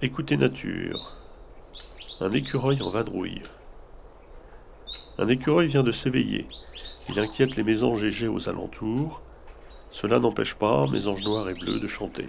Écoutez nature. Un écureuil en vadrouille. Un écureuil vient de s'éveiller. Il inquiète les mésanges égés aux alentours. Cela n'empêche pas mésanges noirs et bleus de chanter.